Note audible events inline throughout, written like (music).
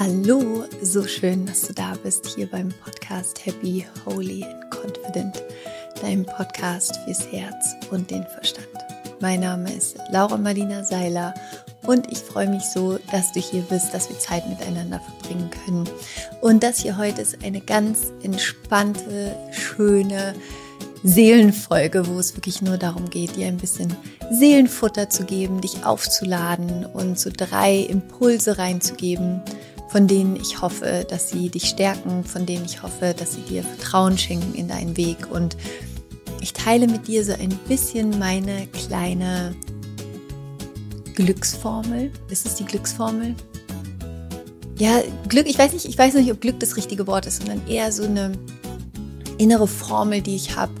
Hallo, so schön, dass du da bist hier beim Podcast Happy, Holy and Confident, deinem Podcast fürs Herz und den Verstand. Mein Name ist Laura Marlina Seiler und ich freue mich so, dass du hier bist, dass wir Zeit miteinander verbringen können. Und das hier heute ist eine ganz entspannte, schöne Seelenfolge, wo es wirklich nur darum geht, dir ein bisschen Seelenfutter zu geben, dich aufzuladen und so drei Impulse reinzugeben, von denen ich hoffe, dass sie dich stärken, von denen ich hoffe, dass sie dir Vertrauen schenken in deinen Weg. Und ich teile mit dir so ein bisschen meine kleine Glücksformel. Ist es die Glücksformel? Ja, Glück, ich weiß nicht, ich weiß nicht, ob Glück das richtige Wort ist, sondern eher so eine innere Formel, die ich habe,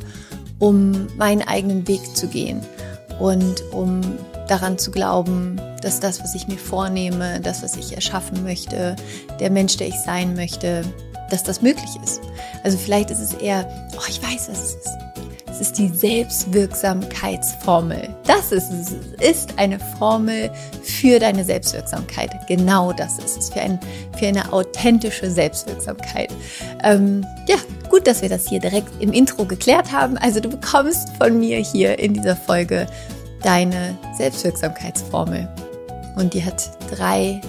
um meinen eigenen Weg zu gehen und um daran zu glauben, dass das, was ich mir vornehme, das, was ich erschaffen möchte, der Mensch, der ich sein möchte, dass das möglich ist. Also vielleicht ist es eher, oh, ich weiß, was es ist. Es ist die Selbstwirksamkeitsformel. Das ist ist eine Formel für deine Selbstwirksamkeit. Genau das ist es. Für, ein, für eine authentische Selbstwirksamkeit. Ähm, ja, gut, dass wir das hier direkt im Intro geklärt haben. Also du bekommst von mir hier in dieser Folge deine Selbstwirksamkeitsformel. Und die hat drei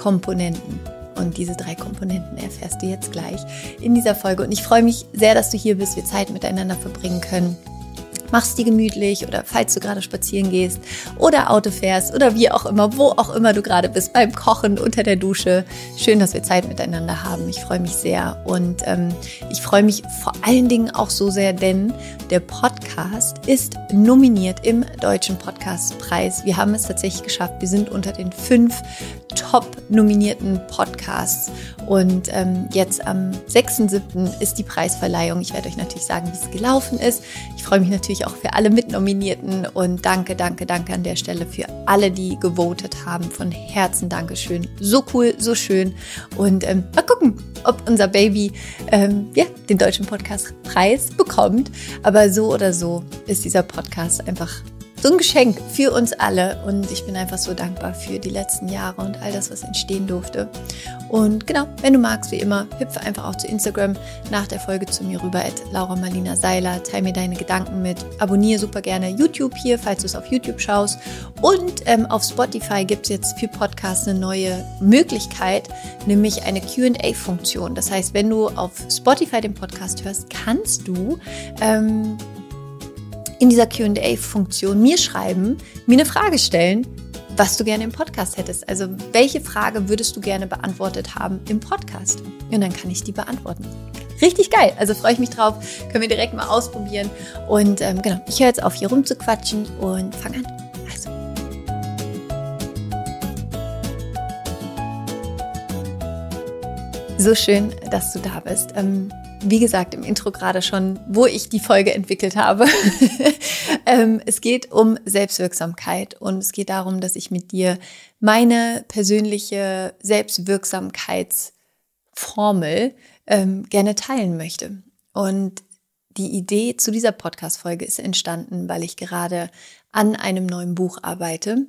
Komponenten. Und diese drei Komponenten erfährst du jetzt gleich in dieser Folge. Und ich freue mich sehr, dass du hier bist, wir Zeit miteinander verbringen können machst dir gemütlich oder falls du gerade spazieren gehst oder Auto fährst oder wie auch immer, wo auch immer du gerade bist, beim Kochen, unter der Dusche. Schön, dass wir Zeit miteinander haben. Ich freue mich sehr und ähm, ich freue mich vor allen Dingen auch so sehr, denn der Podcast ist nominiert im Deutschen Podcastpreis. Wir haben es tatsächlich geschafft. Wir sind unter den fünf top nominierten Podcasts und ähm, jetzt am 6.7. ist die Preisverleihung. Ich werde euch natürlich sagen, wie es gelaufen ist. Ich freue mich natürlich auch für alle Mitnominierten und danke, danke, danke an der Stelle für alle, die gewotet haben. Von Herzen Dankeschön. So cool, so schön. Und ähm, mal gucken, ob unser Baby ähm, ja, den Deutschen Podcastpreis bekommt. Aber so oder so ist dieser Podcast einfach so ein Geschenk für uns alle und ich bin einfach so dankbar für die letzten Jahre und all das, was entstehen durfte. Und genau, wenn du magst, wie immer, hüpfe einfach auch zu Instagram nach der Folge zu mir rüber, at Laura Marlina Seiler, teile mir deine Gedanken mit, abonniere super gerne YouTube hier, falls du es auf YouTube schaust und ähm, auf Spotify gibt es jetzt für Podcasts eine neue Möglichkeit, nämlich eine Q&A-Funktion. Das heißt, wenn du auf Spotify den Podcast hörst, kannst du ähm, in dieser QA-Funktion mir schreiben, mir eine Frage stellen, was du gerne im Podcast hättest. Also welche Frage würdest du gerne beantwortet haben im Podcast? Und dann kann ich die beantworten. Richtig geil. Also freue ich mich drauf. Können wir direkt mal ausprobieren. Und ähm, genau, ich höre jetzt auf, hier rumzuquatschen und fange an. Also. So schön, dass du da bist. Ähm, wie gesagt, im Intro gerade schon, wo ich die Folge entwickelt habe. (laughs) ähm, es geht um Selbstwirksamkeit und es geht darum, dass ich mit dir meine persönliche Selbstwirksamkeitsformel ähm, gerne teilen möchte. Und die Idee zu dieser Podcast-Folge ist entstanden, weil ich gerade an einem neuen Buch arbeite.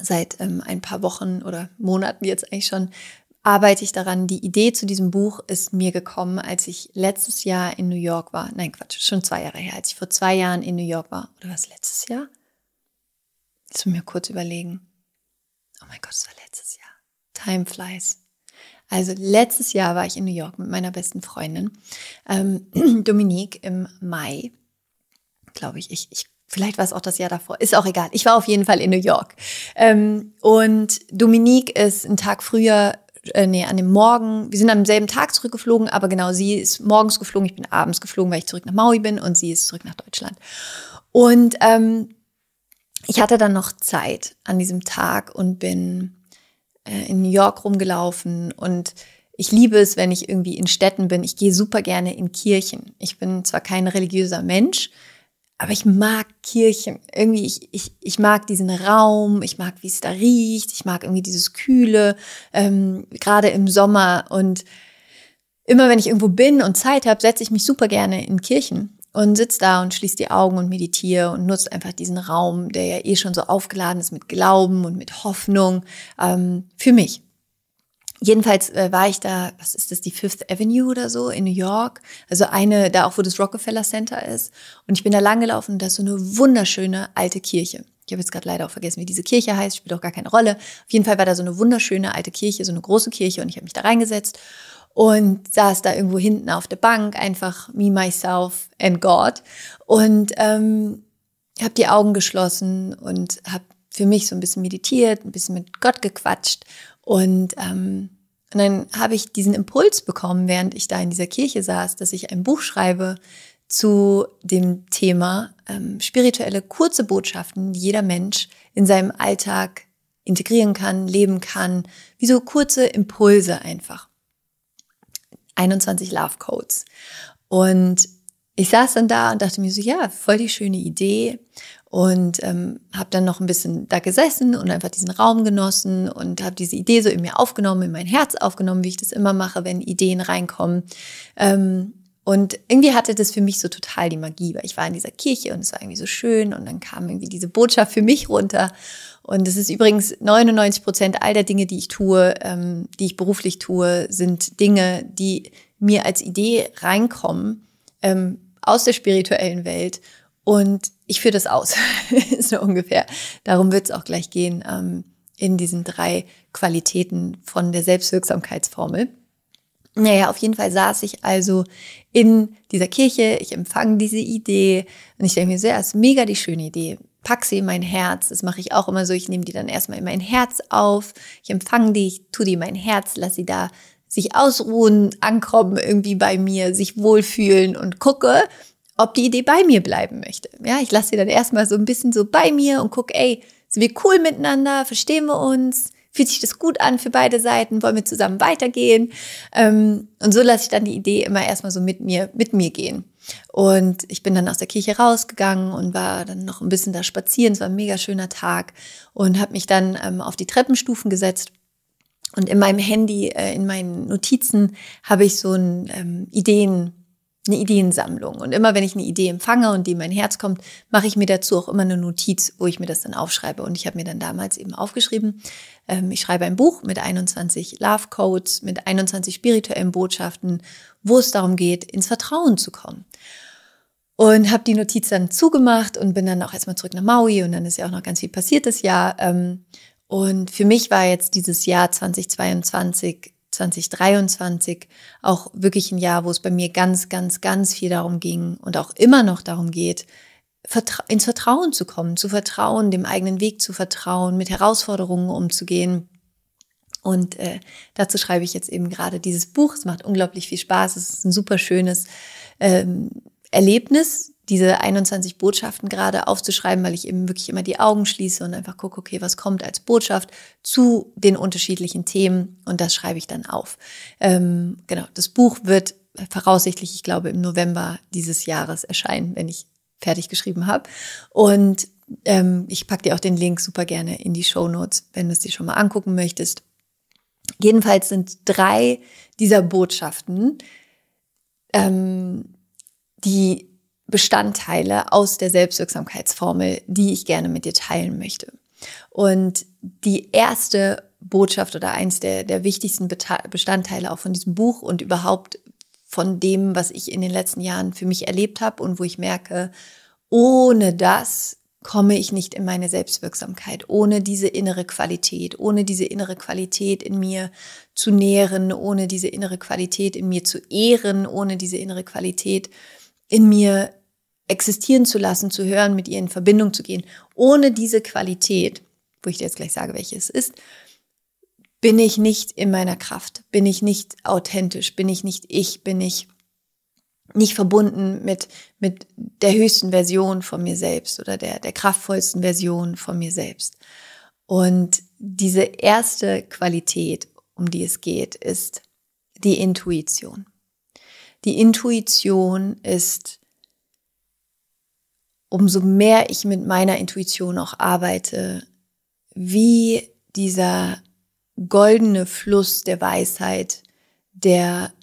Seit ähm, ein paar Wochen oder Monaten jetzt eigentlich schon arbeite ich daran. Die Idee zu diesem Buch ist mir gekommen, als ich letztes Jahr in New York war. Nein, Quatsch, schon zwei Jahre her, als ich vor zwei Jahren in New York war. Oder was, letztes Jahr? Muss mir kurz überlegen. Oh mein Gott, es war letztes Jahr. Time flies. Also letztes Jahr war ich in New York mit meiner besten Freundin, ähm, (clears throat) Dominique, im Mai, glaube ich. Ich, ich Vielleicht war es auch das Jahr davor. Ist auch egal. Ich war auf jeden Fall in New York. Ähm, und Dominique ist einen Tag früher äh, nee, an dem Morgen, wir sind am selben Tag zurückgeflogen, aber genau, sie ist morgens geflogen, ich bin abends geflogen, weil ich zurück nach Maui bin und sie ist zurück nach Deutschland. Und ähm, ich hatte dann noch Zeit an diesem Tag und bin äh, in New York rumgelaufen und ich liebe es, wenn ich irgendwie in Städten bin. Ich gehe super gerne in Kirchen. Ich bin zwar kein religiöser Mensch, aber ich mag Kirchen. Irgendwie, ich, ich, ich mag diesen Raum, ich mag, wie es da riecht, ich mag irgendwie dieses Kühle, ähm, gerade im Sommer. Und immer wenn ich irgendwo bin und Zeit habe, setze ich mich super gerne in Kirchen und sitze da und schließe die Augen und meditiere und nutze einfach diesen Raum, der ja eh schon so aufgeladen ist mit Glauben und mit Hoffnung, ähm, für mich. Jedenfalls äh, war ich da, was ist das, die Fifth Avenue oder so in New York. Also eine, da auch, wo das Rockefeller Center ist. Und ich bin da lang gelaufen und da ist so eine wunderschöne alte Kirche. Ich habe jetzt gerade leider auch vergessen, wie diese Kirche heißt, spielt auch gar keine Rolle. Auf jeden Fall war da so eine wunderschöne alte Kirche, so eine große Kirche und ich habe mich da reingesetzt und saß da irgendwo hinten auf der Bank, einfach me, myself and God. Und ähm, habe die Augen geschlossen und habe für mich so ein bisschen meditiert, ein bisschen mit Gott gequatscht und, ähm, und dann habe ich diesen Impuls bekommen, während ich da in dieser Kirche saß, dass ich ein Buch schreibe zu dem Thema ähm, spirituelle kurze Botschaften, die jeder Mensch in seinem Alltag integrieren kann, leben kann, wie so kurze Impulse einfach. 21 Love Codes. Und ich saß dann da und dachte mir so, ja, voll die schöne Idee und ähm, habe dann noch ein bisschen da gesessen und einfach diesen Raum genossen und habe diese Idee so in mir aufgenommen, in mein Herz aufgenommen, wie ich das immer mache, wenn Ideen reinkommen. Ähm, und irgendwie hatte das für mich so total die Magie, weil ich war in dieser Kirche und es war irgendwie so schön und dann kam irgendwie diese Botschaft für mich runter. Und es ist übrigens 99 Prozent all der Dinge, die ich tue, ähm, die ich beruflich tue, sind Dinge, die mir als Idee reinkommen ähm, aus der spirituellen Welt und ich führe das aus, (laughs) so ungefähr. Darum wird es auch gleich gehen ähm, in diesen drei Qualitäten von der Selbstwirksamkeitsformel. Naja, auf jeden Fall saß ich also in dieser Kirche, ich empfange diese Idee und ich denke mir so, ja, ist mega die schöne Idee. Pack sie in mein Herz. Das mache ich auch immer so. Ich nehme die dann erstmal in mein Herz auf. Ich empfange die, ich tue die in mein Herz, lass sie da sich ausruhen, ankommen irgendwie bei mir, sich wohlfühlen und gucke, ob die Idee bei mir bleiben möchte. Ja, ich lasse sie dann erstmal so ein bisschen so bei mir und gucke, ey, sind wir cool miteinander? Verstehen wir uns? Fühlt sich das gut an für beide Seiten? Wollen wir zusammen weitergehen? Ähm, und so lasse ich dann die Idee immer erstmal so mit mir, mit mir gehen. Und ich bin dann aus der Kirche rausgegangen und war dann noch ein bisschen da spazieren. Es war ein mega schöner Tag und habe mich dann ähm, auf die Treppenstufen gesetzt. Und in meinem Handy, äh, in meinen Notizen habe ich so ein ähm, Ideen eine Ideensammlung. Und immer wenn ich eine Idee empfange und die in mein Herz kommt, mache ich mir dazu auch immer eine Notiz, wo ich mir das dann aufschreibe. Und ich habe mir dann damals eben aufgeschrieben, ähm, ich schreibe ein Buch mit 21 Love Codes, mit 21 spirituellen Botschaften, wo es darum geht, ins Vertrauen zu kommen. Und habe die Notiz dann zugemacht und bin dann auch erstmal zurück nach Maui und dann ist ja auch noch ganz viel passiert das Jahr. Ähm, und für mich war jetzt dieses Jahr 2022 2023 auch wirklich ein Jahr, wo es bei mir ganz, ganz, ganz viel darum ging und auch immer noch darum geht, ins Vertrauen zu kommen, zu vertrauen, dem eigenen Weg zu vertrauen, mit Herausforderungen umzugehen. Und äh, dazu schreibe ich jetzt eben gerade dieses Buch. Es macht unglaublich viel Spaß. Es ist ein super schönes ähm, Erlebnis, diese 21 Botschaften gerade aufzuschreiben, weil ich eben wirklich immer die Augen schließe und einfach gucke, okay, was kommt als Botschaft zu den unterschiedlichen Themen und das schreibe ich dann auf. Ähm, genau, das Buch wird voraussichtlich, ich glaube, im November dieses Jahres erscheinen, wenn ich fertig geschrieben habe. Und ähm, ich packe dir auch den Link super gerne in die Show Notes, wenn du es dir schon mal angucken möchtest. Jedenfalls sind drei dieser Botschaften, ähm, die Bestandteile aus der Selbstwirksamkeitsformel, die ich gerne mit dir teilen möchte. Und die erste Botschaft oder eins der, der wichtigsten Bestandteile auch von diesem Buch und überhaupt von dem, was ich in den letzten Jahren für mich erlebt habe und wo ich merke, ohne das komme ich nicht in meine Selbstwirksamkeit, ohne diese innere Qualität, ohne diese innere Qualität in mir zu nähren, ohne diese innere Qualität in mir zu ehren, ohne diese innere Qualität in mir existieren zu lassen, zu hören, mit ihr in Verbindung zu gehen. Ohne diese Qualität, wo ich dir jetzt gleich sage, welche es ist, bin ich nicht in meiner Kraft, bin ich nicht authentisch, bin ich nicht ich, bin ich nicht verbunden mit, mit der höchsten Version von mir selbst oder der, der kraftvollsten Version von mir selbst. Und diese erste Qualität, um die es geht, ist die Intuition. Die Intuition ist umso mehr ich mit meiner Intuition auch arbeite, wie dieser goldene Fluss der Weisheit, der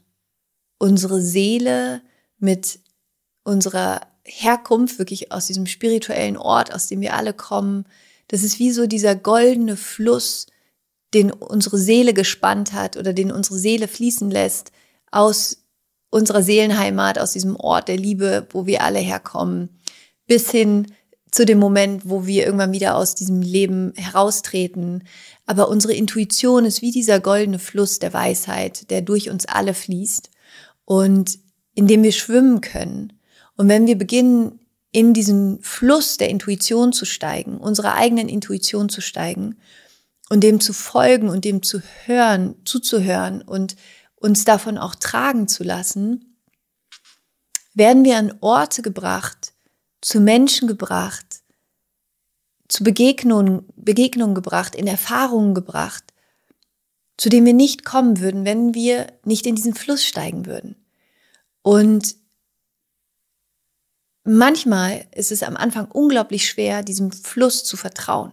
unsere Seele mit unserer Herkunft, wirklich aus diesem spirituellen Ort, aus dem wir alle kommen, das ist wie so dieser goldene Fluss, den unsere Seele gespannt hat oder den unsere Seele fließen lässt aus unserer Seelenheimat, aus diesem Ort der Liebe, wo wir alle herkommen, bis hin zu dem Moment, wo wir irgendwann wieder aus diesem Leben heraustreten. Aber unsere Intuition ist wie dieser goldene Fluss der Weisheit, der durch uns alle fließt und in dem wir schwimmen können. Und wenn wir beginnen, in diesen Fluss der Intuition zu steigen, unserer eigenen Intuition zu steigen und dem zu folgen und dem zu hören, zuzuhören und uns davon auch tragen zu lassen, werden wir an Orte gebracht, zu Menschen gebracht, zu Begegnungen, Begegnungen gebracht, in Erfahrungen gebracht, zu denen wir nicht kommen würden, wenn wir nicht in diesen Fluss steigen würden. Und manchmal ist es am Anfang unglaublich schwer, diesem Fluss zu vertrauen.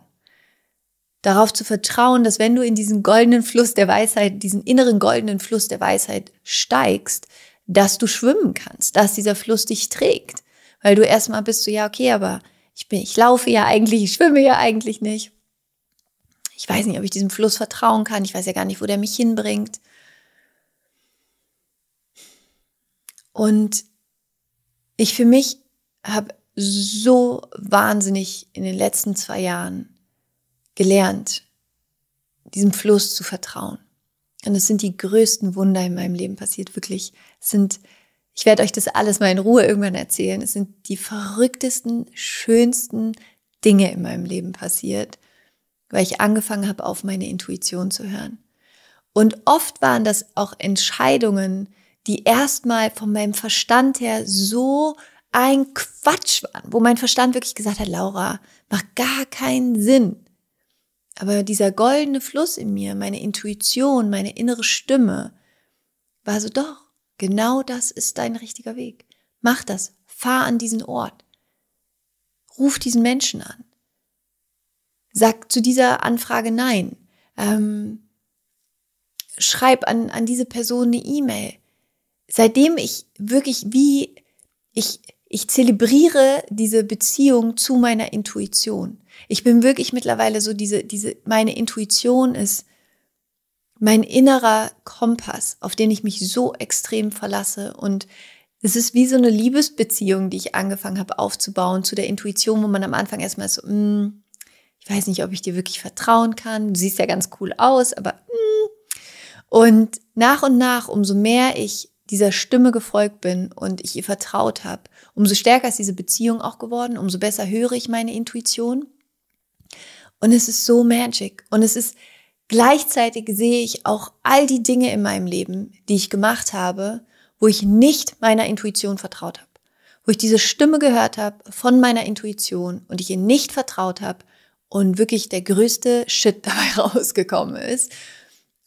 Darauf zu vertrauen, dass wenn du in diesen goldenen Fluss der Weisheit, diesen inneren goldenen Fluss der Weisheit steigst, dass du schwimmen kannst, dass dieser Fluss dich trägt. Weil du erstmal bist so, ja, okay, aber ich bin, ich laufe ja eigentlich, ich schwimme ja eigentlich nicht. Ich weiß nicht, ob ich diesem Fluss vertrauen kann. Ich weiß ja gar nicht, wo der mich hinbringt. Und ich für mich habe so wahnsinnig in den letzten zwei Jahren gelernt, diesem Fluss zu vertrauen. Und es sind die größten Wunder in meinem Leben passiert, wirklich. Es sind, ich werde euch das alles mal in Ruhe irgendwann erzählen. Es sind die verrücktesten, schönsten Dinge in meinem Leben passiert, weil ich angefangen habe, auf meine Intuition zu hören. Und oft waren das auch Entscheidungen, die erstmal von meinem Verstand her so ein Quatsch waren, wo mein Verstand wirklich gesagt hat, Laura, macht gar keinen Sinn. Aber dieser goldene Fluss in mir, meine Intuition, meine innere Stimme, war so doch, genau das ist dein richtiger Weg. Mach das, fahr an diesen Ort. Ruf diesen Menschen an. Sag zu dieser Anfrage nein. Ähm, schreib an, an diese Person eine E-Mail seitdem ich wirklich wie ich ich zelebriere diese Beziehung zu meiner Intuition. Ich bin wirklich mittlerweile so diese diese meine Intuition ist mein innerer Kompass, auf den ich mich so extrem verlasse und es ist wie so eine Liebesbeziehung, die ich angefangen habe aufzubauen zu der Intuition, wo man am Anfang erstmal so, mm, ich weiß nicht, ob ich dir wirklich vertrauen kann. Du siehst ja ganz cool aus, aber mm. und nach und nach, umso mehr ich dieser Stimme gefolgt bin und ich ihr vertraut habe, umso stärker ist diese Beziehung auch geworden, umso besser höre ich meine Intuition. Und es ist so magic. Und es ist gleichzeitig sehe ich auch all die Dinge in meinem Leben, die ich gemacht habe, wo ich nicht meiner Intuition vertraut habe. Wo ich diese Stimme gehört habe von meiner Intuition und ich ihr nicht vertraut habe und wirklich der größte Shit (laughs) dabei rausgekommen ist.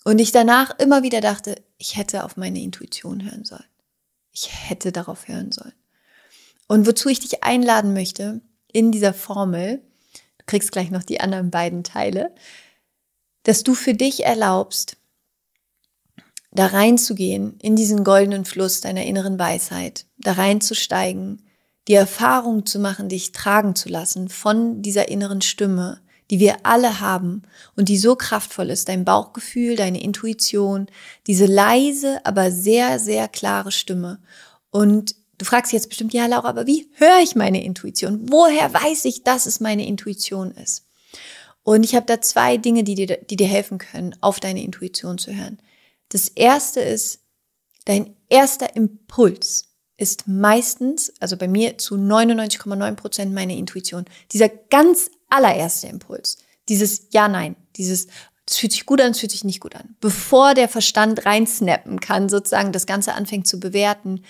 Und ich danach immer wieder dachte, ich hätte auf meine Intuition hören sollen. Ich hätte darauf hören sollen. Und wozu ich dich einladen möchte, in dieser Formel, du kriegst gleich noch die anderen beiden Teile, dass du für dich erlaubst, da reinzugehen, in diesen goldenen Fluss deiner inneren Weisheit, da reinzusteigen, die Erfahrung zu machen, dich tragen zu lassen von dieser inneren Stimme, die wir alle haben und die so kraftvoll ist, dein Bauchgefühl, deine Intuition, diese leise, aber sehr, sehr klare Stimme. Und du fragst jetzt bestimmt, ja, Laura, aber wie höre ich meine Intuition? Woher weiß ich, dass es meine Intuition ist? Und ich habe da zwei Dinge, die dir, die dir helfen können, auf deine Intuition zu hören. Das erste ist, dein erster Impuls ist meistens, also bei mir zu 99,9 Prozent meine Intuition. Dieser ganz allererste Impuls. Dieses Ja, Nein, dieses, das fühlt sich gut an, das fühlt sich nicht gut an. Bevor der Verstand reinsnappen kann, sozusagen das Ganze anfängt zu bewerten,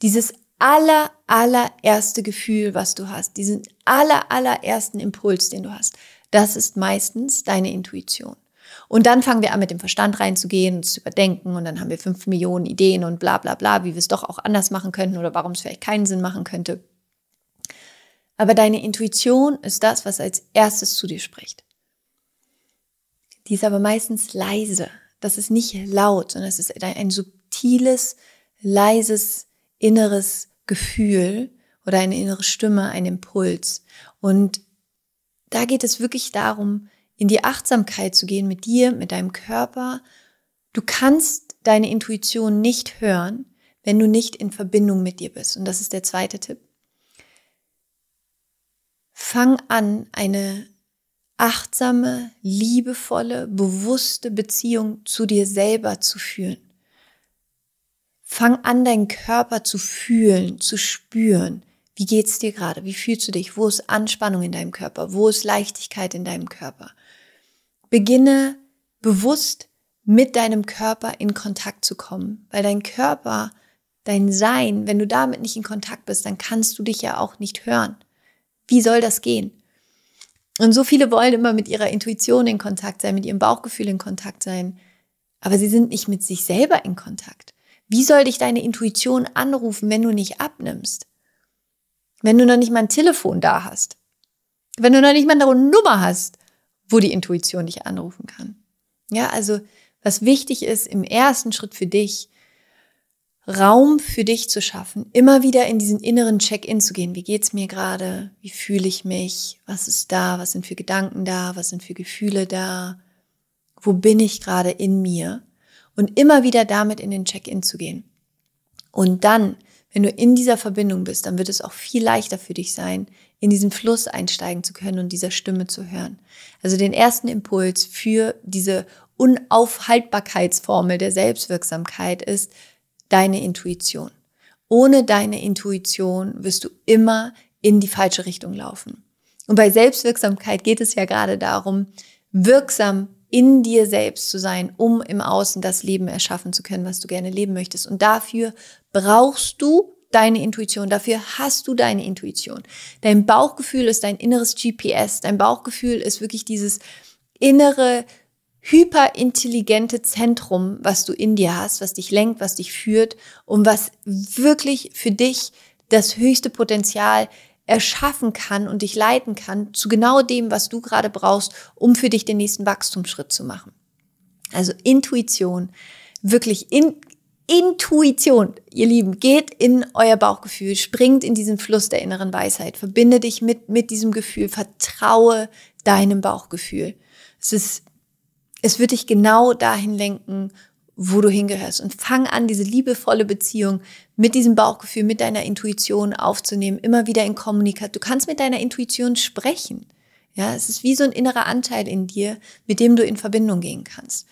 dieses aller, allererste Gefühl, was du hast, diesen aller, allerersten Impuls, den du hast, das ist meistens deine Intuition. Und dann fangen wir an, mit dem Verstand reinzugehen und zu überdenken und dann haben wir fünf Millionen Ideen und bla bla bla, wie wir es doch auch anders machen könnten oder warum es vielleicht keinen Sinn machen könnte. Aber deine Intuition ist das, was als erstes zu dir spricht. Die ist aber meistens leise. Das ist nicht laut, sondern es ist ein subtiles, leises, inneres Gefühl oder eine innere Stimme, ein Impuls. Und da geht es wirklich darum, in die Achtsamkeit zu gehen mit dir, mit deinem Körper. Du kannst deine Intuition nicht hören, wenn du nicht in Verbindung mit dir bist. Und das ist der zweite Tipp. Fang an, eine achtsame, liebevolle, bewusste Beziehung zu dir selber zu führen. Fang an, deinen Körper zu fühlen, zu spüren. Wie geht's dir gerade? Wie fühlst du dich? Wo ist Anspannung in deinem Körper? Wo ist Leichtigkeit in deinem Körper? Beginne bewusst mit deinem Körper in Kontakt zu kommen, weil dein Körper, dein Sein, wenn du damit nicht in Kontakt bist, dann kannst du dich ja auch nicht hören. Wie soll das gehen? Und so viele wollen immer mit ihrer Intuition in Kontakt sein, mit ihrem Bauchgefühl in Kontakt sein, aber sie sind nicht mit sich selber in Kontakt. Wie soll dich deine Intuition anrufen, wenn du nicht abnimmst? Wenn du noch nicht mal ein Telefon da hast? Wenn du noch nicht mal eine Nummer hast, wo die Intuition dich anrufen kann? Ja, also was wichtig ist im ersten Schritt für dich, Raum für dich zu schaffen, immer wieder in diesen inneren Check-in zu gehen. Wie geht's mir gerade? Wie fühle ich mich? Was ist da? Was sind für Gedanken da? Was sind für Gefühle da? Wo bin ich gerade in mir? Und immer wieder damit in den Check-in zu gehen. Und dann, wenn du in dieser Verbindung bist, dann wird es auch viel leichter für dich sein, in diesen Fluss einsteigen zu können und dieser Stimme zu hören. Also den ersten Impuls für diese Unaufhaltbarkeitsformel der Selbstwirksamkeit ist, deine Intuition. Ohne deine Intuition wirst du immer in die falsche Richtung laufen. Und bei Selbstwirksamkeit geht es ja gerade darum, wirksam in dir selbst zu sein, um im Außen das Leben erschaffen zu können, was du gerne leben möchtest. Und dafür brauchst du deine Intuition, dafür hast du deine Intuition. Dein Bauchgefühl ist dein inneres GPS, dein Bauchgefühl ist wirklich dieses innere hyperintelligente Zentrum, was du in dir hast, was dich lenkt, was dich führt und was wirklich für dich das höchste Potenzial erschaffen kann und dich leiten kann zu genau dem, was du gerade brauchst, um für dich den nächsten Wachstumsschritt zu machen. Also Intuition, wirklich in, Intuition, ihr Lieben, geht in euer Bauchgefühl, springt in diesen Fluss der inneren Weisheit, verbinde dich mit, mit diesem Gefühl, vertraue deinem Bauchgefühl. Es ist es wird dich genau dahin lenken, wo du hingehörst. Und fang an, diese liebevolle Beziehung mit diesem Bauchgefühl, mit deiner Intuition aufzunehmen, immer wieder in Kommunikation. Du kannst mit deiner Intuition sprechen. Ja, es ist wie so ein innerer Anteil in dir, mit dem du in Verbindung gehen kannst.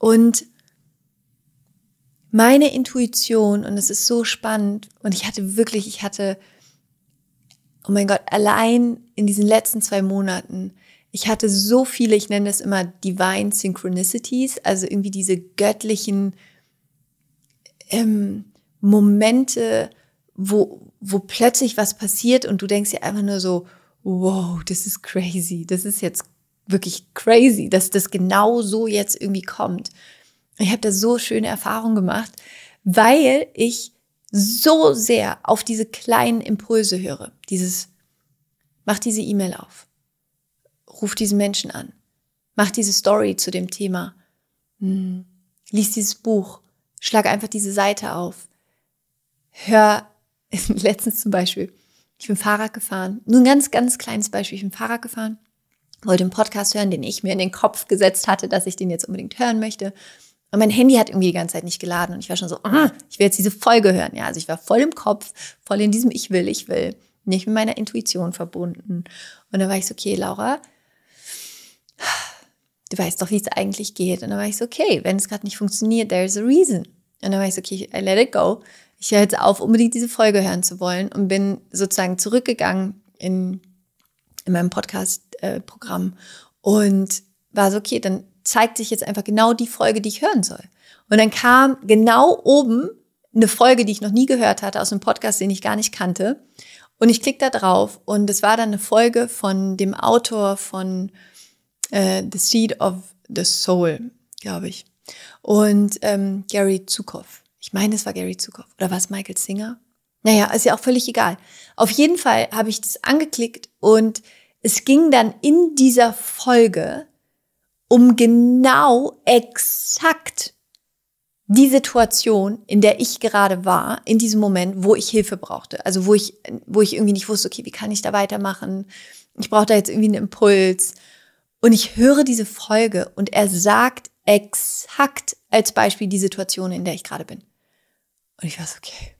Und meine Intuition, und es ist so spannend, und ich hatte wirklich, ich hatte, oh mein Gott, allein in diesen letzten zwei Monaten ich hatte so viele, ich nenne es immer Divine Synchronicities, also irgendwie diese göttlichen ähm, Momente, wo, wo plötzlich was passiert und du denkst dir einfach nur so, wow, das ist crazy, das ist jetzt wirklich crazy, dass das genau so jetzt irgendwie kommt. Ich habe da so schöne Erfahrungen gemacht, weil ich so sehr auf diese kleinen Impulse höre. Dieses, mach diese E-Mail auf ruf diesen Menschen an. Mach diese Story zu dem Thema. Hm. Lies dieses Buch. Schlag einfach diese Seite auf. Hör, (laughs) letztens zum Beispiel, ich bin Fahrrad gefahren. Nur ein ganz, ganz kleines Beispiel. Ich bin Fahrrad gefahren, wollte einen Podcast hören, den ich mir in den Kopf gesetzt hatte, dass ich den jetzt unbedingt hören möchte. Und mein Handy hat irgendwie die ganze Zeit nicht geladen und ich war schon so, ah, ich will jetzt diese Folge hören. Ja, also ich war voll im Kopf, voll in diesem Ich will, ich will, nicht mit meiner Intuition verbunden. Und dann war ich so, okay, Laura, du weißt doch, wie es eigentlich geht. Und dann war ich so, okay, wenn es gerade nicht funktioniert, there's a reason. Und dann war ich so, okay, I let it go. Ich höre jetzt auf, unbedingt diese Folge hören zu wollen und bin sozusagen zurückgegangen in, in meinem Podcast-Programm und war so, okay, dann zeigt sich jetzt einfach genau die Folge, die ich hören soll. Und dann kam genau oben eine Folge, die ich noch nie gehört hatte, aus einem Podcast, den ich gar nicht kannte. Und ich klicke da drauf und es war dann eine Folge von dem Autor von äh, The Seed of the Soul, glaube ich. Und ähm, Gary Zukoff. Ich meine, es war Gary Zukoff. Oder war es Michael Singer? Naja, ist ja auch völlig egal. Auf jeden Fall habe ich das angeklickt und es ging dann in dieser Folge um genau exakt die Situation, in der ich gerade war, in diesem Moment, wo ich Hilfe brauchte. Also wo ich, wo ich irgendwie nicht wusste, okay, wie kann ich da weitermachen? Ich brauche da jetzt irgendwie einen Impuls. Und ich höre diese Folge und er sagt exakt als Beispiel die Situation, in der ich gerade bin. Und ich war so, okay.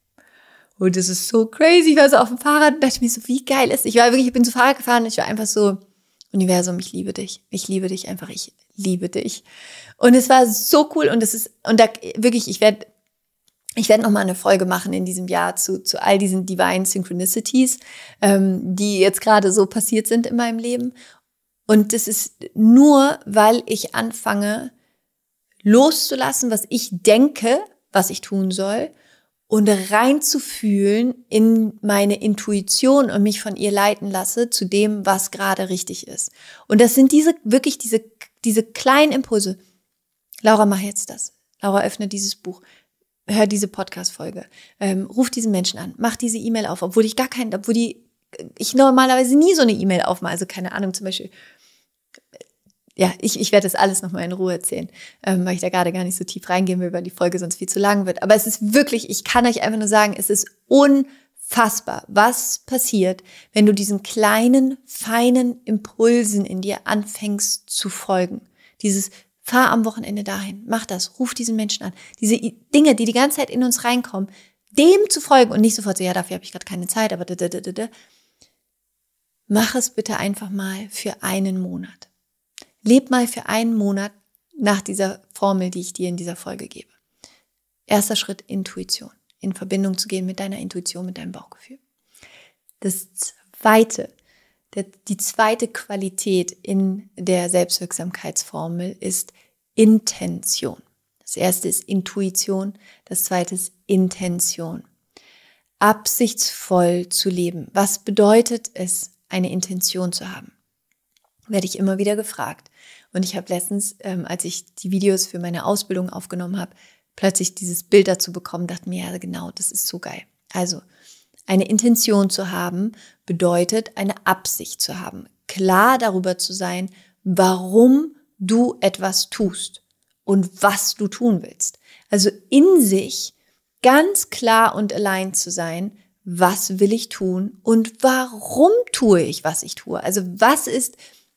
Und das ist so crazy. Ich war so auf dem Fahrrad und dachte mir so, wie geil ist. Ich war wirklich, ich bin zu Fahrrad gefahren und ich war einfach so, Universum, ich liebe dich. Ich liebe dich einfach. Ich liebe dich. Und es war so cool und es ist, und da wirklich, ich werde ich werde noch mal eine Folge machen in diesem Jahr zu, zu all diesen Divine Synchronicities, ähm, die jetzt gerade so passiert sind in meinem Leben. Und das ist nur, weil ich anfange loszulassen, was ich denke, was ich tun soll und reinzufühlen in meine Intuition und mich von ihr leiten lasse zu dem, was gerade richtig ist. Und das sind diese, wirklich diese, diese kleinen Impulse. Laura, mach jetzt das. Laura, öffne dieses Buch. Hör diese Podcast-Folge. Ähm, ruf diesen Menschen an. Mach diese E-Mail auf, obwohl ich gar keinen, obwohl die, ich normalerweise nie so eine E-Mail aufmache. Also keine Ahnung, zum Beispiel, ja, ich, ich werde das alles nochmal in Ruhe erzählen, ähm, weil ich da gerade gar nicht so tief reingehen will, weil die Folge sonst viel zu lang wird. Aber es ist wirklich, ich kann euch einfach nur sagen, es ist unfassbar, was passiert, wenn du diesen kleinen, feinen Impulsen in dir anfängst zu folgen. Dieses Fahr am Wochenende dahin, mach das, ruf diesen Menschen an. Diese Dinge, die die ganze Zeit in uns reinkommen, dem zu folgen und nicht sofort so, ja, dafür habe ich gerade keine Zeit, aber da, da, da, da. Mach es bitte einfach mal für einen Monat. Leb mal für einen Monat nach dieser Formel, die ich dir in dieser Folge gebe. Erster Schritt Intuition. In Verbindung zu gehen mit deiner Intuition, mit deinem Bauchgefühl. Das zweite, der, die zweite Qualität in der Selbstwirksamkeitsformel ist Intention. Das erste ist Intuition, das zweite ist Intention. Absichtsvoll zu leben. Was bedeutet es, eine Intention zu haben? Werde ich immer wieder gefragt. Und ich habe letztens, ähm, als ich die Videos für meine Ausbildung aufgenommen habe, plötzlich dieses Bild dazu bekommen, dachte mir, ja genau, das ist so geil. Also, eine Intention zu haben bedeutet, eine Absicht zu haben. Klar darüber zu sein, warum du etwas tust und was du tun willst. Also in sich ganz klar und allein zu sein, was will ich tun und warum tue ich, was ich tue. Also was ist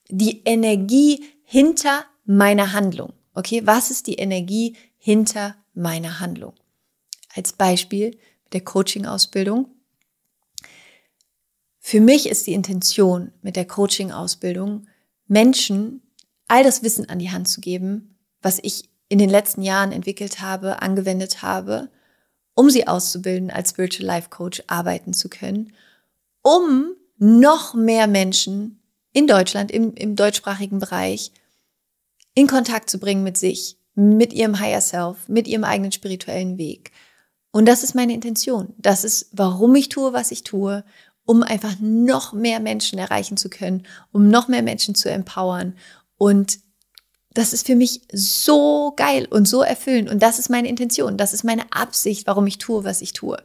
die Energie hinter meiner Handlung? Okay, was ist die Energie hinter meiner Handlung? Als Beispiel mit der Coaching-Ausbildung für mich ist die Intention mit der Coaching-Ausbildung, Menschen all das Wissen an die Hand zu geben, was ich in den letzten Jahren entwickelt habe, angewendet habe, um sie auszubilden, als Virtual Life Coach arbeiten zu können, um noch mehr Menschen in Deutschland, im, im deutschsprachigen Bereich, in Kontakt zu bringen mit sich, mit ihrem Higher Self, mit ihrem eigenen spirituellen Weg. Und das ist meine Intention. Das ist, warum ich tue, was ich tue um einfach noch mehr Menschen erreichen zu können, um noch mehr Menschen zu empowern. Und das ist für mich so geil und so erfüllend. Und das ist meine Intention, das ist meine Absicht, warum ich tue, was ich tue.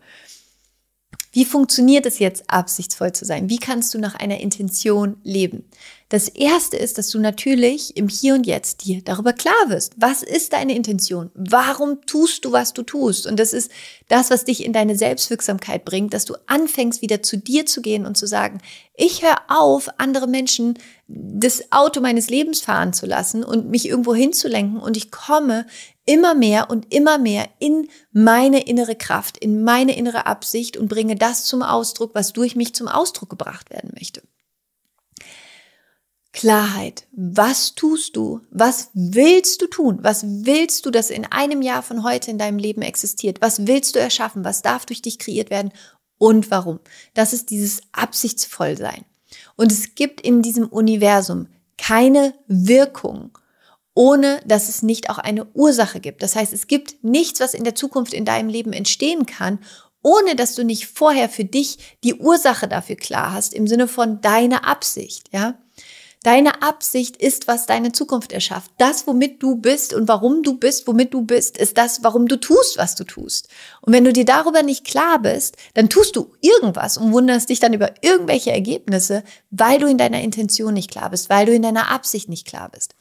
Wie funktioniert es jetzt, absichtsvoll zu sein? Wie kannst du nach einer Intention leben? Das erste ist, dass du natürlich im Hier und Jetzt dir darüber klar wirst. Was ist deine Intention? Warum tust du, was du tust? Und das ist das, was dich in deine Selbstwirksamkeit bringt, dass du anfängst, wieder zu dir zu gehen und zu sagen, ich höre auf, andere Menschen das Auto meines Lebens fahren zu lassen und mich irgendwo hinzulenken und ich komme immer mehr und immer mehr in meine innere Kraft, in meine innere Absicht und bringe das zum Ausdruck, was durch mich zum Ausdruck gebracht werden möchte. Klarheit. Was tust du? Was willst du tun? Was willst du, dass in einem Jahr von heute in deinem Leben existiert? Was willst du erschaffen? Was darf durch dich kreiert werden? Und warum? Das ist dieses Absichtsvollsein. Und es gibt in diesem Universum keine Wirkung, ohne dass es nicht auch eine Ursache gibt. Das heißt, es gibt nichts, was in der Zukunft in deinem Leben entstehen kann, ohne dass du nicht vorher für dich die Ursache dafür klar hast, im Sinne von deiner Absicht, ja? Deine Absicht ist, was deine Zukunft erschafft. Das, womit du bist und warum du bist, womit du bist, ist das, warum du tust, was du tust. Und wenn du dir darüber nicht klar bist, dann tust du irgendwas und wunderst dich dann über irgendwelche Ergebnisse, weil du in deiner Intention nicht klar bist, weil du in deiner Absicht nicht klar bist.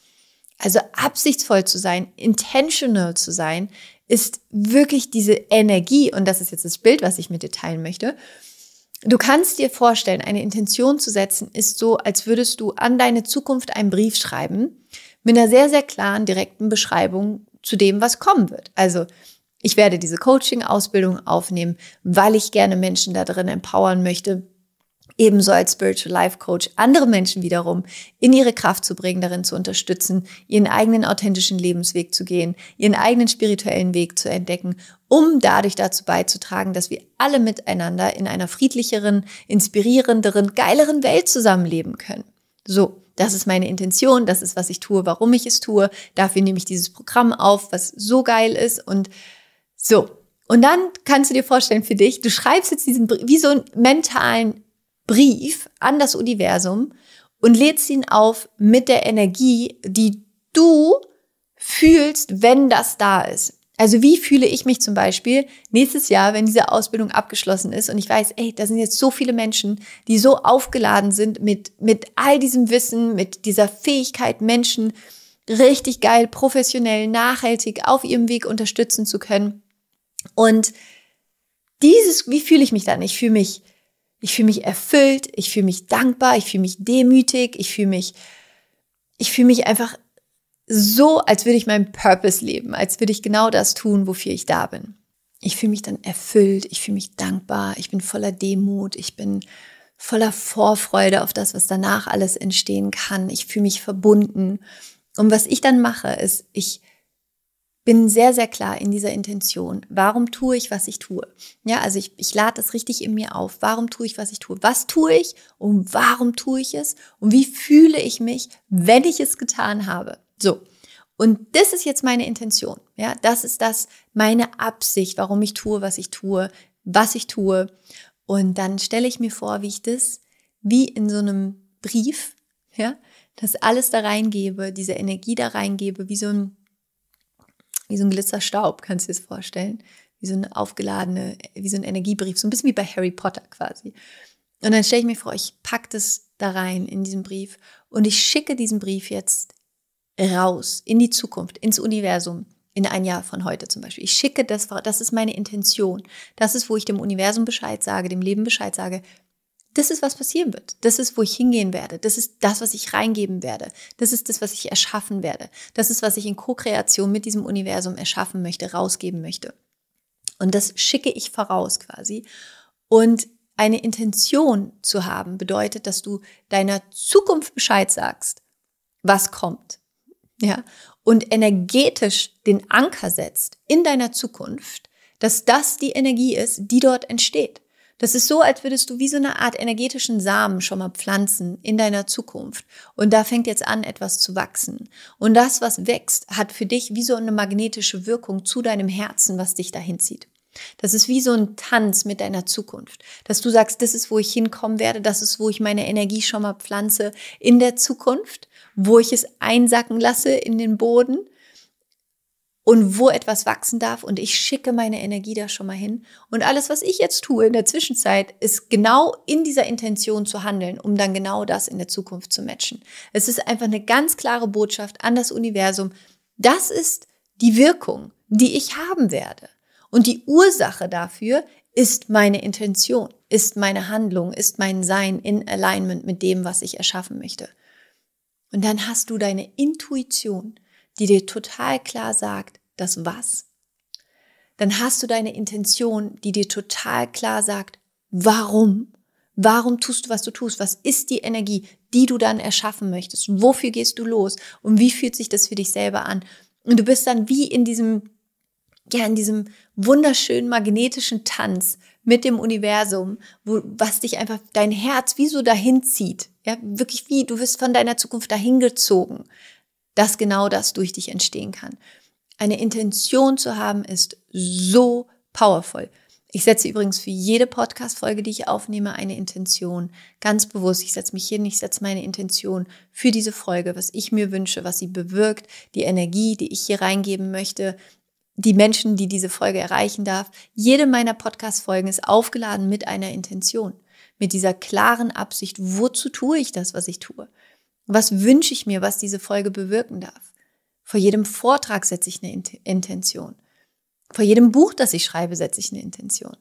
Also absichtsvoll zu sein, intentional zu sein, ist wirklich diese Energie, und das ist jetzt das Bild, was ich mit dir teilen möchte, Du kannst dir vorstellen, eine Intention zu setzen ist so, als würdest du an deine Zukunft einen Brief schreiben mit einer sehr, sehr klaren, direkten Beschreibung zu dem, was kommen wird. Also, ich werde diese Coaching-Ausbildung aufnehmen, weil ich gerne Menschen da drin empowern möchte, ebenso als Spiritual Life Coach andere Menschen wiederum in ihre Kraft zu bringen, darin zu unterstützen, ihren eigenen authentischen Lebensweg zu gehen, ihren eigenen spirituellen Weg zu entdecken, um dadurch dazu beizutragen, dass wir alle miteinander in einer friedlicheren, inspirierenderen, geileren Welt zusammenleben können. So, das ist meine Intention, das ist, was ich tue, warum ich es tue. Dafür nehme ich dieses Programm auf, was so geil ist und so. Und dann kannst du dir vorstellen für dich, du schreibst jetzt diesen, wie so einen mentalen Brief an das Universum und lädst ihn auf mit der Energie, die du fühlst, wenn das da ist. Also wie fühle ich mich zum Beispiel nächstes Jahr, wenn diese Ausbildung abgeschlossen ist und ich weiß, ey, da sind jetzt so viele Menschen, die so aufgeladen sind mit, mit all diesem Wissen, mit dieser Fähigkeit, Menschen richtig geil, professionell, nachhaltig auf ihrem Weg unterstützen zu können. Und dieses, wie fühle ich mich dann? Ich fühle mich ich fühle mich erfüllt, ich fühle mich dankbar, ich fühle mich demütig, ich fühle mich, ich fühle mich einfach so, als würde ich meinen Purpose leben, als würde ich genau das tun, wofür ich da bin. Ich fühle mich dann erfüllt, ich fühle mich dankbar, ich bin voller Demut, ich bin voller Vorfreude auf das, was danach alles entstehen kann. Ich fühle mich verbunden. Und was ich dann mache, ist, ich bin sehr, sehr klar in dieser Intention. Warum tue ich, was ich tue? Ja, also ich, ich lade das richtig in mir auf. Warum tue ich, was ich tue? Was tue ich und warum tue ich es? Und wie fühle ich mich, wenn ich es getan habe? So. Und das ist jetzt meine Intention. Ja, das ist das, meine Absicht, warum ich tue, was ich tue, was ich tue. Und dann stelle ich mir vor, wie ich das wie in so einem Brief, ja, das alles da reingebe, diese Energie da reingebe, wie so ein wie so ein Glitzerstaub, kannst du dir das vorstellen? Wie so ein aufgeladene, wie so ein Energiebrief, so ein bisschen wie bei Harry Potter quasi. Und dann stelle ich mir vor, ich packe das da rein in diesen Brief und ich schicke diesen Brief jetzt raus in die Zukunft, ins Universum, in ein Jahr von heute zum Beispiel. Ich schicke das, das ist meine Intention. Das ist, wo ich dem Universum Bescheid sage, dem Leben Bescheid sage das ist, was passieren wird. Das ist, wo ich hingehen werde. Das ist das, was ich reingeben werde. Das ist das, was ich erschaffen werde. Das ist, was ich in Co-Kreation mit diesem Universum erschaffen möchte, rausgeben möchte. Und das schicke ich voraus quasi. Und eine Intention zu haben bedeutet, dass du deiner Zukunft Bescheid sagst, was kommt. Ja, und energetisch den Anker setzt in deiner Zukunft, dass das die Energie ist, die dort entsteht. Das ist so, als würdest du wie so eine Art energetischen Samen schon mal pflanzen in deiner Zukunft. Und da fängt jetzt an, etwas zu wachsen. Und das, was wächst, hat für dich wie so eine magnetische Wirkung zu deinem Herzen, was dich dahin zieht. Das ist wie so ein Tanz mit deiner Zukunft, dass du sagst, das ist, wo ich hinkommen werde, das ist, wo ich meine Energie schon mal pflanze in der Zukunft, wo ich es einsacken lasse in den Boden und wo etwas wachsen darf und ich schicke meine Energie da schon mal hin. Und alles, was ich jetzt tue in der Zwischenzeit, ist genau in dieser Intention zu handeln, um dann genau das in der Zukunft zu matchen. Es ist einfach eine ganz klare Botschaft an das Universum. Das ist die Wirkung, die ich haben werde. Und die Ursache dafür ist meine Intention, ist meine Handlung, ist mein Sein in Alignment mit dem, was ich erschaffen möchte. Und dann hast du deine Intuition, die dir total klar sagt, das Was, dann hast du deine Intention, die dir total klar sagt, warum? Warum tust du, was du tust? Was ist die Energie, die du dann erschaffen möchtest? Wofür gehst du los? Und wie fühlt sich das für dich selber an? Und du bist dann wie in diesem, ja, in diesem wunderschönen magnetischen Tanz mit dem Universum, wo, was dich einfach, dein Herz wie so dahin zieht. Ja, wirklich wie, du wirst von deiner Zukunft dahin gezogen, dass genau das durch dich entstehen kann. Eine Intention zu haben ist so powerful. Ich setze übrigens für jede Podcast-Folge, die ich aufnehme, eine Intention. Ganz bewusst. Ich setze mich hin, ich setze meine Intention für diese Folge, was ich mir wünsche, was sie bewirkt, die Energie, die ich hier reingeben möchte, die Menschen, die diese Folge erreichen darf. Jede meiner Podcast-Folgen ist aufgeladen mit einer Intention. Mit dieser klaren Absicht, wozu tue ich das, was ich tue? Was wünsche ich mir, was diese Folge bewirken darf? Vor jedem Vortrag setze ich eine Intention. Vor jedem Buch, das ich schreibe, setze ich eine Intention.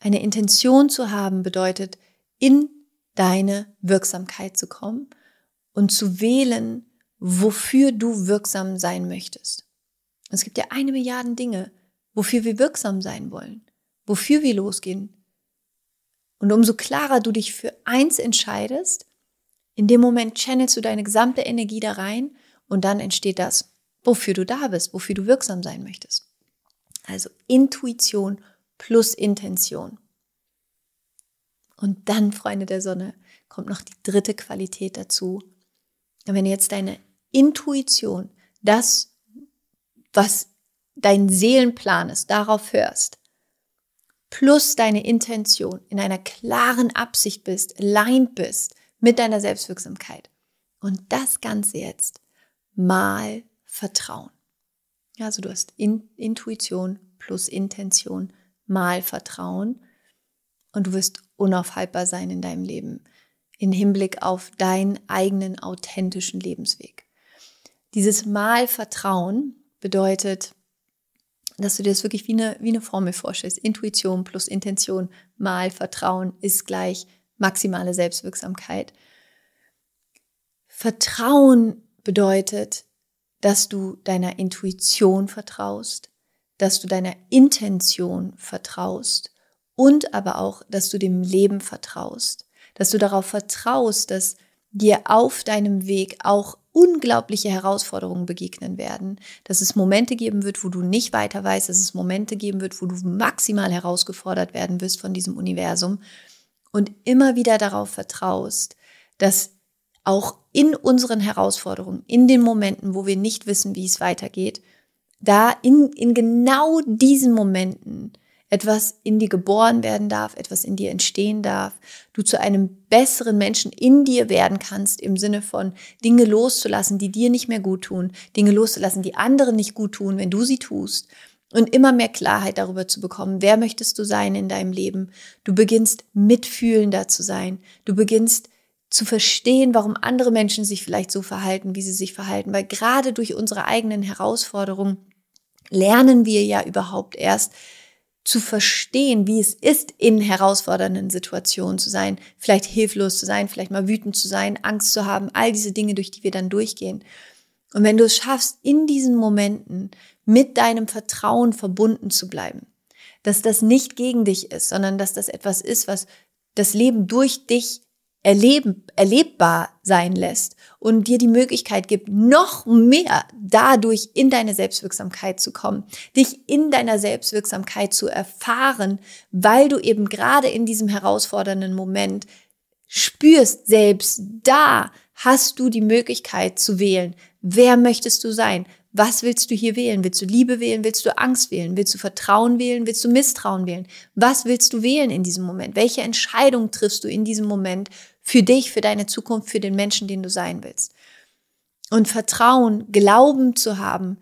Eine Intention zu haben bedeutet, in deine Wirksamkeit zu kommen und zu wählen, wofür du wirksam sein möchtest. Es gibt ja eine Milliarde Dinge, wofür wir wirksam sein wollen, wofür wir losgehen. Und umso klarer du dich für eins entscheidest, in dem Moment channelst du deine gesamte Energie da rein und dann entsteht das, wofür du da bist, wofür du wirksam sein möchtest. Also Intuition plus Intention. Und dann, Freunde der Sonne, kommt noch die dritte Qualität dazu. Wenn jetzt deine Intuition, das, was dein Seelenplan ist, darauf hörst, plus deine Intention in einer klaren Absicht bist, aligned bist mit deiner Selbstwirksamkeit. Und das Ganze jetzt mal Vertrauen. Also du hast in Intuition plus Intention mal Vertrauen und du wirst unaufhaltbar sein in deinem Leben in Hinblick auf deinen eigenen authentischen Lebensweg. Dieses Mal Vertrauen bedeutet, dass du dir das wirklich wie eine, wie eine Formel vorstellst. Intuition plus Intention mal Vertrauen ist gleich maximale Selbstwirksamkeit. Vertrauen bedeutet, dass du deiner Intuition vertraust, dass du deiner Intention vertraust und aber auch, dass du dem Leben vertraust, dass du darauf vertraust, dass dir auf deinem Weg auch unglaubliche Herausforderungen begegnen werden, dass es Momente geben wird, wo du nicht weiter weißt, dass es Momente geben wird, wo du maximal herausgefordert werden wirst von diesem Universum. Und immer wieder darauf vertraust, dass auch in unseren Herausforderungen, in den Momenten, wo wir nicht wissen, wie es weitergeht, da in, in genau diesen Momenten etwas in dir geboren werden darf, etwas in dir entstehen darf, du zu einem besseren Menschen in dir werden kannst, im Sinne von Dinge loszulassen, die dir nicht mehr gut tun, Dinge loszulassen, die anderen nicht gut tun, wenn du sie tust. Und immer mehr Klarheit darüber zu bekommen, wer möchtest du sein in deinem Leben. Du beginnst mitfühlender zu sein. Du beginnst zu verstehen, warum andere Menschen sich vielleicht so verhalten, wie sie sich verhalten. Weil gerade durch unsere eigenen Herausforderungen lernen wir ja überhaupt erst, zu verstehen, wie es ist, in herausfordernden Situationen zu sein, vielleicht hilflos zu sein, vielleicht mal wütend zu sein, Angst zu haben, all diese Dinge, durch die wir dann durchgehen. Und wenn du es schaffst, in diesen Momenten mit deinem Vertrauen verbunden zu bleiben, dass das nicht gegen dich ist, sondern dass das etwas ist, was das Leben durch dich erleben, erlebbar sein lässt und dir die Möglichkeit gibt, noch mehr dadurch in deine Selbstwirksamkeit zu kommen, dich in deiner Selbstwirksamkeit zu erfahren, weil du eben gerade in diesem herausfordernden Moment spürst, selbst da hast du die Möglichkeit zu wählen. Wer möchtest du sein? Was willst du hier wählen? Willst du Liebe wählen? Willst du Angst wählen? Willst du Vertrauen wählen? Willst du Misstrauen wählen? Was willst du wählen in diesem Moment? Welche Entscheidung triffst du in diesem Moment für dich, für deine Zukunft, für den Menschen, den du sein willst? Und Vertrauen, Glauben zu haben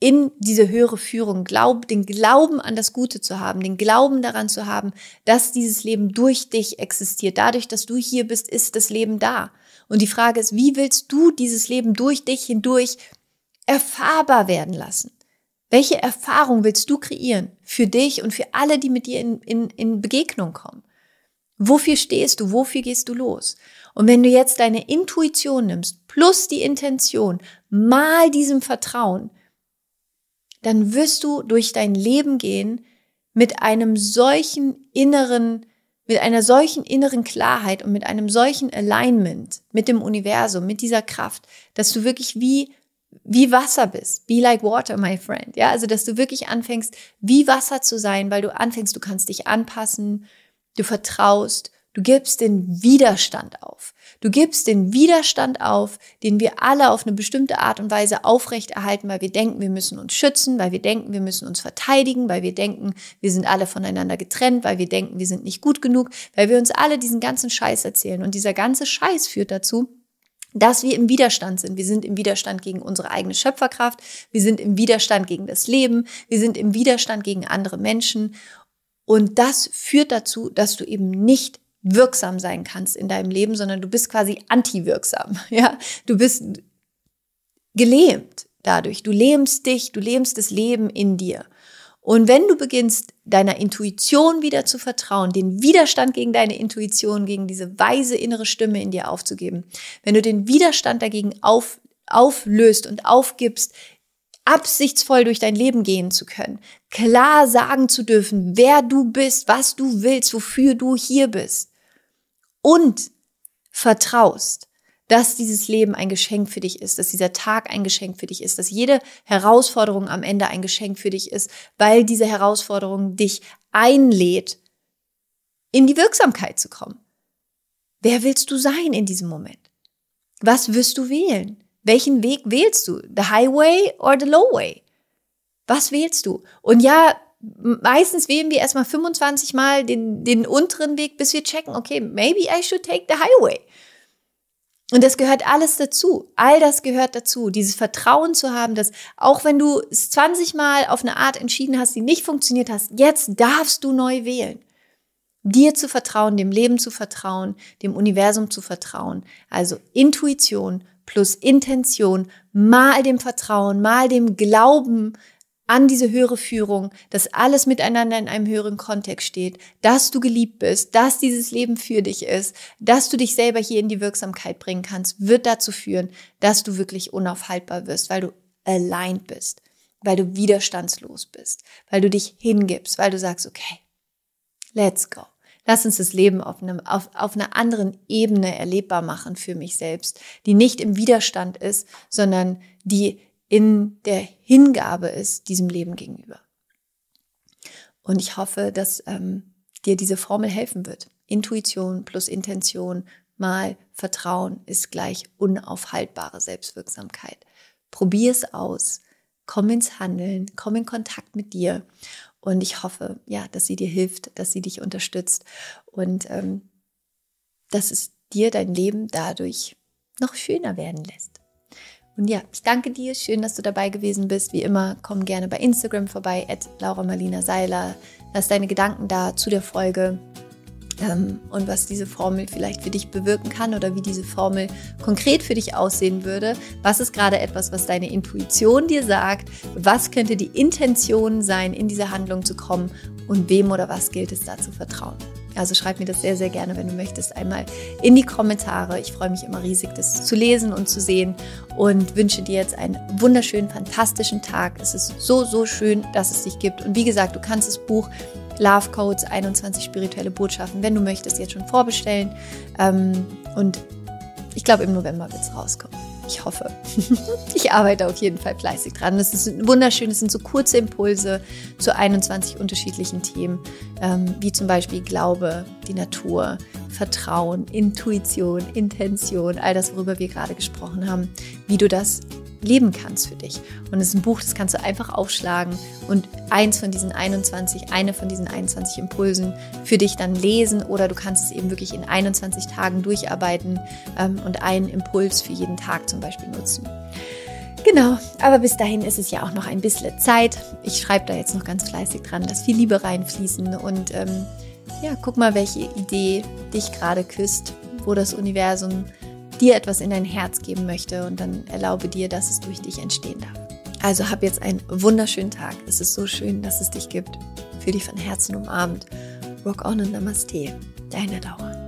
in diese höhere Führung, Glaub, den Glauben an das Gute zu haben, den Glauben daran zu haben, dass dieses Leben durch dich existiert. Dadurch, dass du hier bist, ist das Leben da. Und die Frage ist, wie willst du dieses Leben durch dich hindurch erfahrbar werden lassen. Welche Erfahrung willst du kreieren für dich und für alle, die mit dir in, in, in Begegnung kommen? Wofür stehst du? Wofür gehst du los? Und wenn du jetzt deine Intuition nimmst, plus die Intention, mal diesem Vertrauen, dann wirst du durch dein Leben gehen mit einem solchen inneren, mit einer solchen inneren Klarheit und mit einem solchen Alignment mit dem Universum, mit dieser Kraft, dass du wirklich wie wie Wasser bist. Be like water, my friend. Ja, also, dass du wirklich anfängst, wie Wasser zu sein, weil du anfängst, du kannst dich anpassen, du vertraust, du gibst den Widerstand auf. Du gibst den Widerstand auf, den wir alle auf eine bestimmte Art und Weise aufrechterhalten, weil wir denken, wir müssen uns schützen, weil wir denken, wir müssen uns verteidigen, weil wir denken, wir sind alle voneinander getrennt, weil wir denken, wir sind nicht gut genug, weil wir uns alle diesen ganzen Scheiß erzählen. Und dieser ganze Scheiß führt dazu, dass wir im Widerstand sind. Wir sind im Widerstand gegen unsere eigene Schöpferkraft, wir sind im Widerstand gegen das Leben, wir sind im Widerstand gegen andere Menschen. Und das führt dazu, dass du eben nicht wirksam sein kannst in deinem Leben, sondern du bist quasi anti-wirksam. (laughs) Ja, du bist gelähmt dadurch. Du lähmst dich, du lähmst das Leben in dir. Und wenn du beginnst, deiner Intuition wieder zu vertrauen, den Widerstand gegen deine Intuition, gegen diese weise innere Stimme in dir aufzugeben, wenn du den Widerstand dagegen auf, auflöst und aufgibst, absichtsvoll durch dein Leben gehen zu können, klar sagen zu dürfen, wer du bist, was du willst, wofür du hier bist und vertraust, dass dieses Leben ein Geschenk für dich ist, dass dieser Tag ein Geschenk für dich ist, dass jede Herausforderung am Ende ein Geschenk für dich ist, weil diese Herausforderung dich einlädt, in die Wirksamkeit zu kommen. Wer willst du sein in diesem Moment? Was wirst du wählen? Welchen Weg wählst du? The highway or the low way? Was wählst du? Und ja, meistens wählen wir erstmal 25 Mal den, den unteren Weg, bis wir checken, okay, maybe I should take the highway. Und das gehört alles dazu. All das gehört dazu. Dieses Vertrauen zu haben, dass auch wenn du es 20 Mal auf eine Art entschieden hast, die nicht funktioniert hast, jetzt darfst du neu wählen. Dir zu vertrauen, dem Leben zu vertrauen, dem Universum zu vertrauen. Also Intuition plus Intention, mal dem Vertrauen, mal dem Glauben an diese höhere Führung, dass alles miteinander in einem höheren Kontext steht, dass du geliebt bist, dass dieses Leben für dich ist, dass du dich selber hier in die Wirksamkeit bringen kannst, wird dazu führen, dass du wirklich unaufhaltbar wirst, weil du aligned bist, weil du widerstandslos bist, weil du dich hingibst, weil du sagst, okay, let's go. Lass uns das Leben auf, einem, auf, auf einer anderen Ebene erlebbar machen für mich selbst, die nicht im Widerstand ist, sondern die in der Hingabe ist diesem Leben gegenüber. Und ich hoffe, dass ähm, dir diese Formel helfen wird. Intuition plus Intention mal Vertrauen ist gleich unaufhaltbare Selbstwirksamkeit. Probier es aus, komm ins Handeln, komm in Kontakt mit dir. Und ich hoffe, ja, dass sie dir hilft, dass sie dich unterstützt und ähm, dass es dir dein Leben dadurch noch schöner werden lässt. Und ja, ich danke dir. Schön, dass du dabei gewesen bist. Wie immer, komm gerne bei Instagram vorbei, at Laura Marlina Seiler. Lass deine Gedanken da zu der Folge ähm, und was diese Formel vielleicht für dich bewirken kann oder wie diese Formel konkret für dich aussehen würde. Was ist gerade etwas, was deine Intuition dir sagt? Was könnte die Intention sein, in diese Handlung zu kommen? Und wem oder was gilt es da zu vertrauen? Also schreib mir das sehr, sehr gerne, wenn du möchtest, einmal in die Kommentare. Ich freue mich immer riesig, das zu lesen und zu sehen und wünsche dir jetzt einen wunderschönen, fantastischen Tag. Es ist so, so schön, dass es dich gibt. Und wie gesagt, du kannst das Buch Love Codes 21 spirituelle Botschaften, wenn du möchtest, jetzt schon vorbestellen. Ähm, und ich glaube, im November wird es rauskommen. Ich hoffe. (laughs) ich arbeite auf jeden Fall fleißig dran. Es ist wunderschön. Es sind so kurze Impulse zu 21 unterschiedlichen Themen, ähm, wie zum Beispiel Glaube, die Natur, Vertrauen, Intuition, Intention, all das, worüber wir gerade gesprochen haben, wie du das leben kannst für dich. Und es ist ein Buch, das kannst du einfach aufschlagen und eins von diesen 21, eine von diesen 21 Impulsen für dich dann lesen oder du kannst es eben wirklich in 21 Tagen durcharbeiten ähm, und einen Impuls für jeden Tag zum Beispiel nutzen. Genau, aber bis dahin ist es ja auch noch ein bisschen Zeit. Ich schreibe da jetzt noch ganz fleißig dran, dass viel Liebe reinfließen und ähm, ja, guck mal, welche Idee dich gerade küsst, wo das Universum dir etwas in dein Herz geben möchte und dann erlaube dir, dass es durch dich entstehen darf. Also hab jetzt einen wunderschönen Tag. Es ist so schön, dass es dich gibt. Für dich von Herzen umarmt. Rock on und Namaste. Deine Dauer.